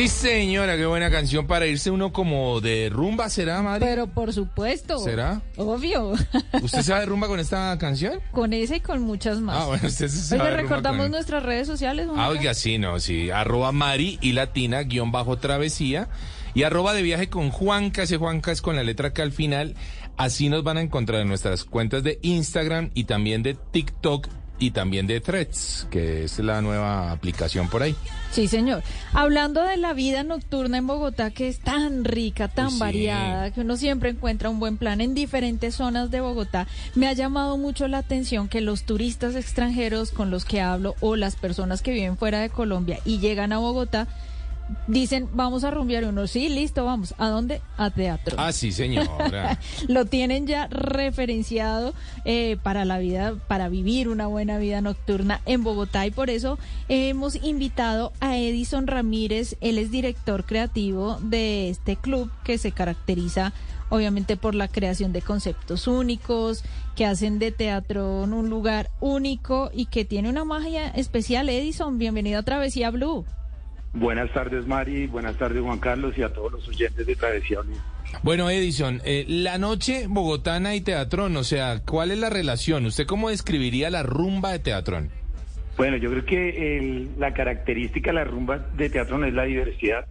Sí, señora, qué buena canción para irse uno como de rumba, ¿será, Mari? Pero por supuesto. ¿Será? Obvio. ¿Usted sabe rumba con esta canción? con esa y con muchas más. Ah, bueno, usted se sabe rumba recordamos con- nuestras redes sociales. Ah, oiga, sí, no, sí. Arroba Mari y Latina, guion bajo travesía. Y arroba de viaje con Juanca, ese Juanca es con la letra K al final. Así nos van a encontrar en nuestras cuentas de Instagram y también de TikTok y también de Threads, que es la nueva aplicación por ahí. Sí, señor. Hablando de la vida nocturna en Bogotá, que es tan rica, tan sí. variada, que uno siempre encuentra un buen plan en diferentes zonas de Bogotá, me ha llamado mucho la atención que los turistas extranjeros con los que hablo o las personas que viven fuera de Colombia y llegan a Bogotá, dicen, vamos a rumbear. Uno, sí, listo, vamos. ¿A dónde? A teatro. Ah, sí, señora. Lo tienen ya referenciado eh, para la vida, para vivir una buena vida nocturna en Bogotá y por eso hemos invitado a Edison Ramírez. Él es director creativo de este club que se caracteriza obviamente por la creación de conceptos únicos, que hacen de teatro un lugar único y que tiene una magia especial. Edison, bienvenido a Travesía Blue. Buenas tardes, Mari. Buenas tardes, Juan Carlos, y a todos los oyentes de Travesía. Bueno, Edison, eh, la noche bogotana y teatrón, o sea, ¿cuál es la relación? ¿Usted cómo describiría la rumba de teatrón? Bueno, yo creo que el- la característica de la rumba de teatro no es la diversidad,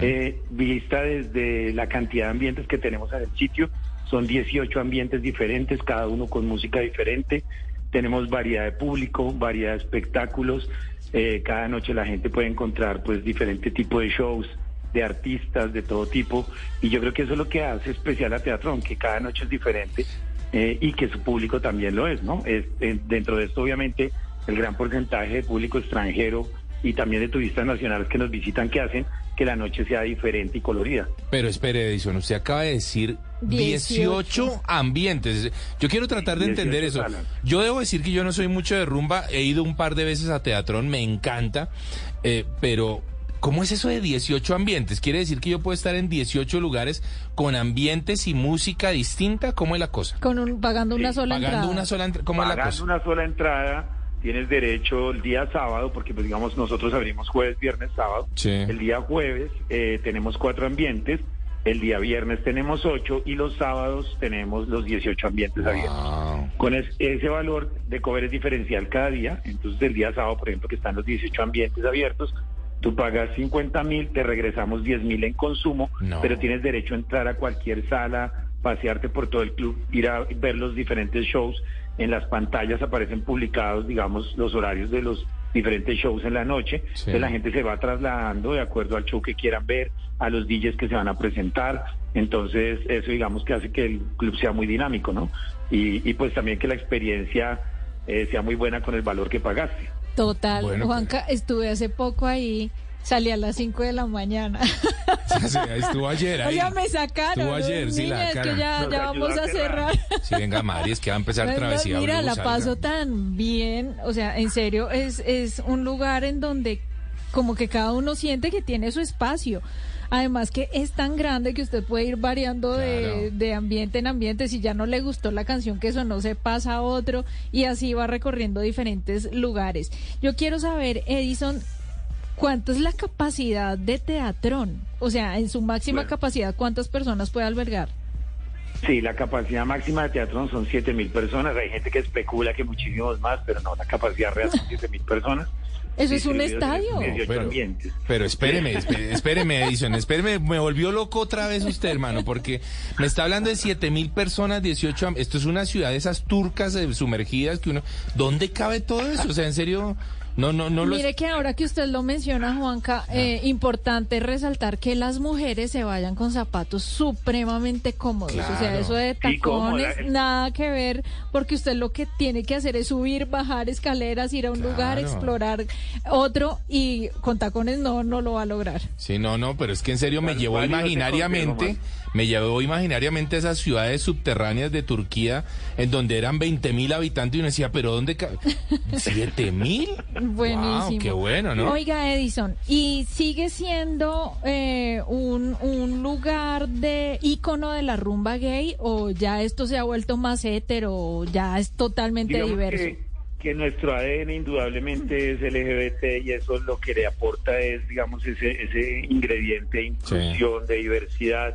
eh, vista desde la cantidad de ambientes que tenemos en el sitio. Son 18 ambientes diferentes, cada uno con música diferente. Tenemos variedad de público, variedad de espectáculos. Eh, cada noche la gente puede encontrar pues diferente tipo de shows, de artistas de todo tipo. Y yo creo que eso es lo que hace especial a Teatrón, que cada noche es diferente eh, y que su público también lo es, ¿no? Es, eh, dentro de esto, obviamente, el gran porcentaje de público extranjero y también de turistas nacionales que nos visitan que hacen que la noche sea diferente y colorida. Pero espere, Edison, usted acaba de decir 18, 18 ambientes. Yo quiero tratar de 18 entender eso. salas. Yo debo decir que yo no soy mucho de rumba, he ido un par de veces a teatrón, me encanta, eh, pero ¿cómo es eso de 18 ambientes? ¿Quiere decir que yo puedo estar en 18 lugares con ambientes y música distinta? ¿Cómo es la cosa? Con un, pagando una Sí, sola Pagando entrada. una sola entrada, ¿cómo es la Pagando cosa? una sola entrada, tienes derecho el día sábado, porque pues digamos nosotros abrimos jueves, viernes, sábado. Sí. El día jueves eh, tenemos cuatro ambientes, el día viernes tenemos ocho y los sábados tenemos los 18 ambientes abiertos. Con es- ese valor de cover es diferencial cada día. Entonces, el día sábado, por ejemplo, que están los 18 ambientes abiertos, tú pagas 50 mil, te regresamos 10 mil en consumo, No. pero tienes derecho a entrar a cualquier sala, pasearte por todo el club, ir a ver los diferentes shows. En las pantallas aparecen publicados, digamos, los horarios de los diferentes shows en la noche. Sí. Entonces, la gente se va trasladando de acuerdo al show que quieran ver, a los DJs que se van a presentar. Entonces, eso digamos que hace que el club sea muy dinámico, ¿no? Y, y pues también que la experiencia eh, sea muy buena con el valor que pagaste. Total, Bueno, Juanca, estuve hace poco ahí, salí a las 5 de la mañana. Sí, estuvo ayer ahí. Oiga, me sacaron. Estuvo ayer, ¿no? sí, la Niña, es que ya, vamos a a cerrar. cerrar. Sí, venga, Mari, es que va a empezar Pues, travesía. Mira, la salga. paso tan bien. O sea, en serio, es, es un lugar en donde como que cada uno siente que tiene su espacio. Además que es tan grande que usted puede ir variando de, Claro. de ambiente en ambiente. Si ya no le gustó la canción que sonó, se pasa a otro y así va recorriendo diferentes lugares. Yo quiero saber, Edison, ¿cuánto es la capacidad de Teatrón? O sea, en su máxima Bueno. capacidad, ¿cuántas personas puede albergar? Sí, la capacidad máxima de teatro son 7 mil personas. Hay gente que especula que muchísimos más, pero no, la capacidad real son 7 mil personas. Eso es un estadio. 18 Pero, ambientes. pero espéreme, espéreme, Edison, espéreme, me volvió loco otra vez usted, hermano, porque me está hablando de siete mil personas, 18, am- esto es una ciudad de esas turcas eh, sumergidas que uno, ¿dónde cabe todo eso? O sea, en serio, No, no, no los- Mire que ahora que usted lo menciona, Juanca, eh, importante resaltar que las mujeres se vayan con zapatos supremamente cómodos. O sea, eso de Sí, tacones, nada que ver, porque usted lo que tiene que hacer es subir, bajar escaleras, ir a un lugar, explorar otro, y con tacones no, no lo va a lograr. Sí, no, no, pero es que en serio me ¿Cuál- llevó imaginariamente, me llevó imaginariamente a esas ciudades subterráneas de Turquía, en donde eran 20 mil habitantes y uno decía, pero ¿dónde? ca- ¿Siete mil? Buenísimo. Wow, qué bueno, ¿no? Oiga, Edison, ¿y sigue siendo eh, un, un lugar de ícono de la rumba gay o ya esto se ha vuelto más hetero, o ya es totalmente Digamos diverso? que, que nuestro ADN indudablemente es LGBT y eso lo que le aporta es, digamos, ese, ese ingrediente de inclusión, de diversidad,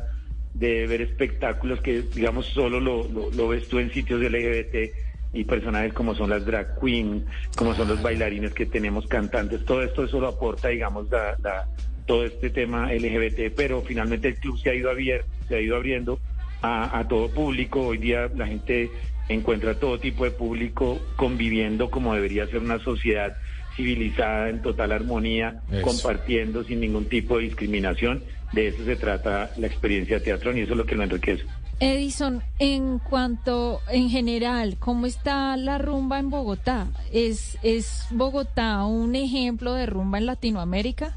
de ver espectáculos que, digamos, solo lo, lo, lo ves tú en sitios LGBT y personajes como son las drag queen, como son los bailarines que tenemos, cantantes, todo esto eso lo aporta, digamos, la, la- todo este tema LGBT, pero finalmente el club se ha ido, abier- se ha ido abriendo a, a todo público. Hoy día la gente encuentra todo tipo de público conviviendo como debería ser una sociedad civilizada, en total armonía, Eso. compartiendo sin ningún tipo de discriminación. De eso se trata la experiencia de teatro y eso es lo que lo enriquece. Edison, en cuanto, en general, ¿cómo está la rumba en Bogotá? ¿Es, es Bogotá un ejemplo de rumba en Latinoamérica?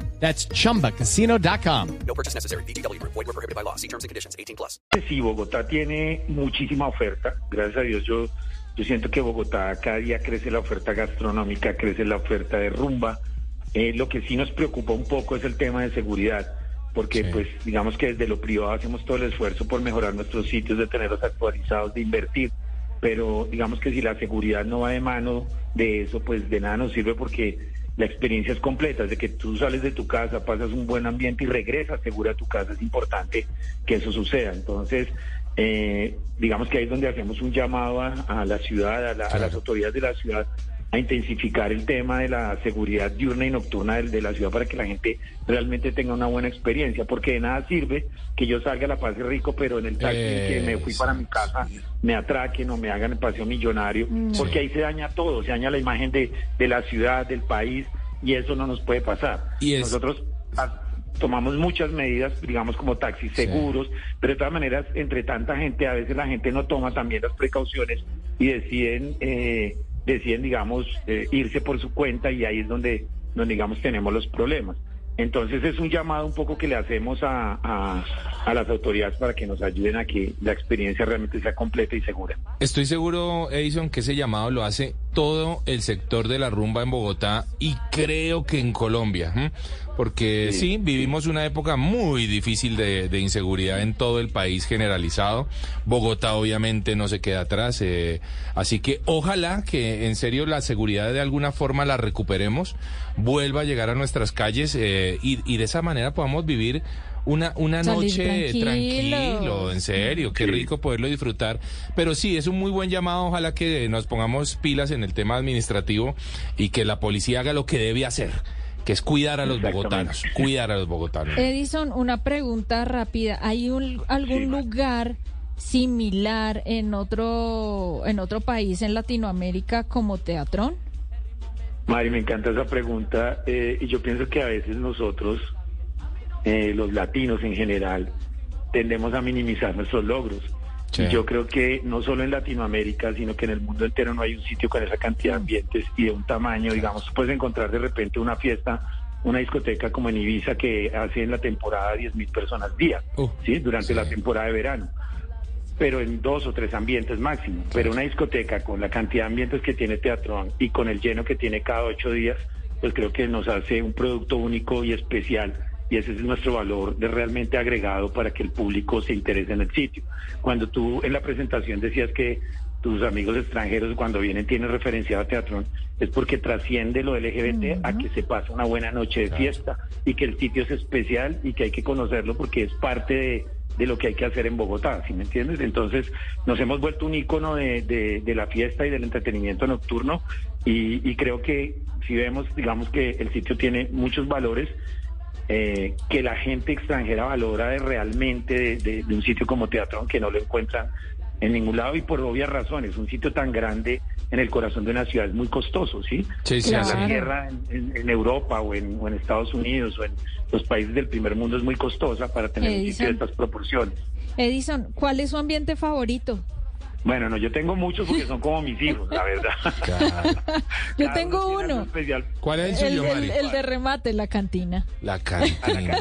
That's chumbacasino.com. No purchase necessary. VGW Group. Void were prohibited by law. See terms and conditions. 18 plus. sí, Bogotá tiene muchísima oferta. Gracias a Dios yo, yo siento que Bogotá cada día crece la oferta gastronómica, crece la oferta de rumba. Eh, lo que sí nos preocupa un poco es el tema de seguridad, porque Sí. pues digamos que desde lo privado hacemos todo el esfuerzo por mejorar nuestros sitios, de tenerlos actualizados, de invertir, pero digamos que si la seguridad no va de mano de eso, pues de nada nos sirve porque la experiencia es completa, desde que tú sales de tu casa, pasas un buen ambiente y regresas segura a tu casa, es importante que eso suceda. Entonces, eh, digamos que ahí es donde hacemos un llamado a, a la ciudad, a, la- a las autoridades de la ciudad, a intensificar el tema de la seguridad diurna y nocturna del- de, la ciudad para que la gente realmente tenga una buena experiencia, porque de nada sirve que yo salga a la pase rico, pero en el taxi que me fui para mi casa me atraquen o me hagan el paseo millonario, porque ahí se daña todo, se daña la imagen de, de la ciudad, del país, y eso no nos puede pasar. Y es- Nosotros ah, tomamos muchas medidas, digamos como taxis seguros, pero de todas maneras, entre tanta gente, a veces la gente no toma también las precauciones y deciden, eh, deciden digamos, eh, irse por su cuenta y ahí es donde, donde, digamos, tenemos los problemas. Entonces es un llamado un poco que le hacemos a, a, a las autoridades para que nos ayuden a que la experiencia realmente sea completa y segura. Estoy seguro, Edison, que ese llamado lo hace todo el sector de la rumba en Bogotá y creo que en Colombia, porque sí. vivimos una época muy difícil de, de inseguridad en todo el país generalizado. Bogotá obviamente no se queda atrás, eh, así que ojalá que en serio la seguridad de alguna forma la recuperemos, vuelva a llegar a nuestras calles eh, y, y de esa manera podamos vivir una, una noche tranquilo, en serio, qué Sí. rico poderlo disfrutar. Pero sí, es un muy buen llamado. Ojalá que nos pongamos pilas en el tema administrativo y que la policía haga lo que debe hacer, que es cuidar a los bogotanos, cuidar a los bogotanos. Edison, una pregunta rápida. ¿Hay un, algún Sí. lugar similar en otro, en otro país en Latinoamérica como Teatrón? Mari, me encanta esa pregunta eh, y yo pienso que a veces nosotros, eh, los latinos en general, tendemos a minimizar nuestros logros. Sí. Y yo creo que no solo en Latinoamérica, sino que en el mundo entero no hay un sitio con esa cantidad de ambientes y de un tamaño, digamos, puedes encontrar de repente una fiesta, una discoteca como en Ibiza que hace en la temporada 10 mil personas día, Uh, ¿sí? Durante sí. la temporada de verano pero en dos o tres ambientes máximo. Pero una discoteca con la cantidad de ambientes que tiene Teatrón y con el lleno que tiene cada ocho días, pues creo que nos hace un producto único y especial. Y ese es nuestro valor de realmente agregado para que el público se interese en el sitio. Cuando tú en la presentación decías que tus amigos extranjeros cuando vienen tienen referenciado a Teatrón, es porque trasciende lo LGBT a que se pasa una buena noche de fiesta y que el sitio es especial y que hay que conocerlo porque es parte de, de lo que hay que hacer en Bogotá, ¿sí me entiendes? Entonces nos hemos vuelto un ícono de, de- de la fiesta y del entretenimiento nocturno y, y creo que si vemos, digamos que el sitio tiene muchos valores eh, que la gente extranjera valora de realmente de, de- de un sitio como Teatrón que no lo encuentran en ningún lado y por obvias razones. Un sitio tan grande en el corazón de una ciudad es muy costoso, ¿sí? Sí, sí, Claro. La tierra en, en- en Europa o en, o en Estados Unidos o en los países del primer mundo es muy costosa para tener un sitio Edison. de estas proporciones. Edison, ¿cuál es su ambiente favorito? Bueno, no, yo tengo muchos porque son como mis hijos, la verdad. Claro. Yo Cada tengo uno. especial. ¿Cuál es el suyo, el- Mari? el de remate, la cantina. La cantina.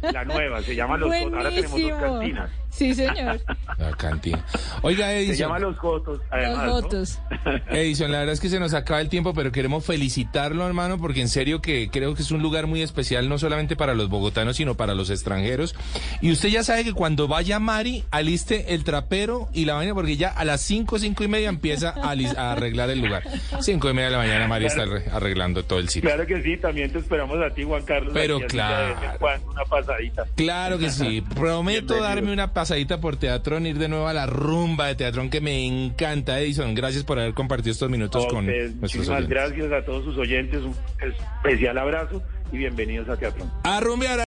la nueva, se llama Los. Ahora tenemos dos cantinas. Sí, señor. La cantina. Oiga, Se llama Edison. Los Jotos, además. Los ¿no? votos. Edison, la verdad es que se nos acaba el tiempo, pero queremos felicitarlo, hermano, porque en serio que creo que es un lugar muy especial, no solamente para los bogotanos, sino para los extranjeros. Y usted ya sabe que cuando vaya Mari, aliste el trapero y la vaina, porque ya a las 5, 5 y media empieza a, a arreglar el lugar. 5 y media de la mañana Mari está arre- arreglando todo el sitio. Claro que sí, también te esperamos a ti, Juan Carlos. Pero claro. Una pasadita. Claro que sí. Prometo Bienvenido. darme una pasadita por Teatrón, ir de nuevo a la rumba de Teatrón que me encanta, Edison. Gracias por haber compartido estos minutos con nuestros muchísimas oyentes. gracias a todos sus oyentes. Un especial abrazo y bienvenidos a Teatro. A rumbear.